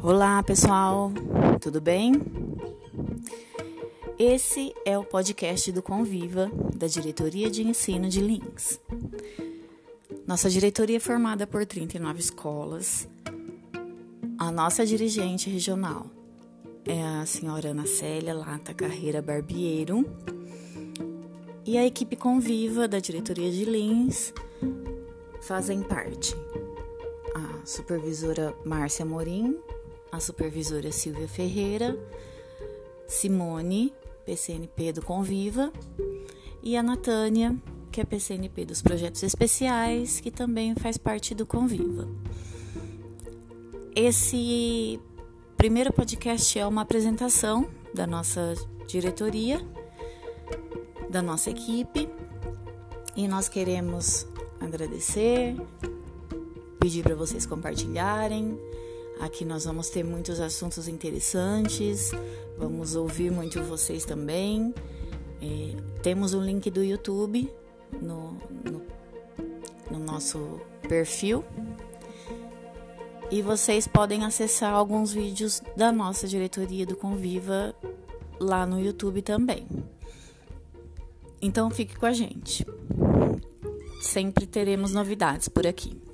Olá, pessoal, tudo bem? Esse é o podcast do Conviva, da Diretoria de Ensino de Lins. Nossa diretoria é formada por 39 escolas. A nossa dirigente regional é a senhora Ana Célia Lata Carreira Barbiero. E a equipe Conviva da Diretoria de Lins fazem parte a supervisora Márcia Morim, a supervisora Silvia Ferreira, Simone, PCNP do Conviva, e a Natânia, que é PCNP dos Projetos Especiais, que também faz parte do Conviva. Esse primeiro podcast é uma apresentação da nossa diretoria, da nossa equipe, e nós queremos agradecer, pedir para vocês compartilharem, Aqui nós vamos ter muitos assuntos interessantes, vamos ouvir muito vocês também. É, temos um link do YouTube no, no, no nosso perfil e vocês podem acessar alguns vídeos da nossa diretoria do Conviva lá no YouTube também. Então fique com a gente. Sempre teremos novidades por aqui.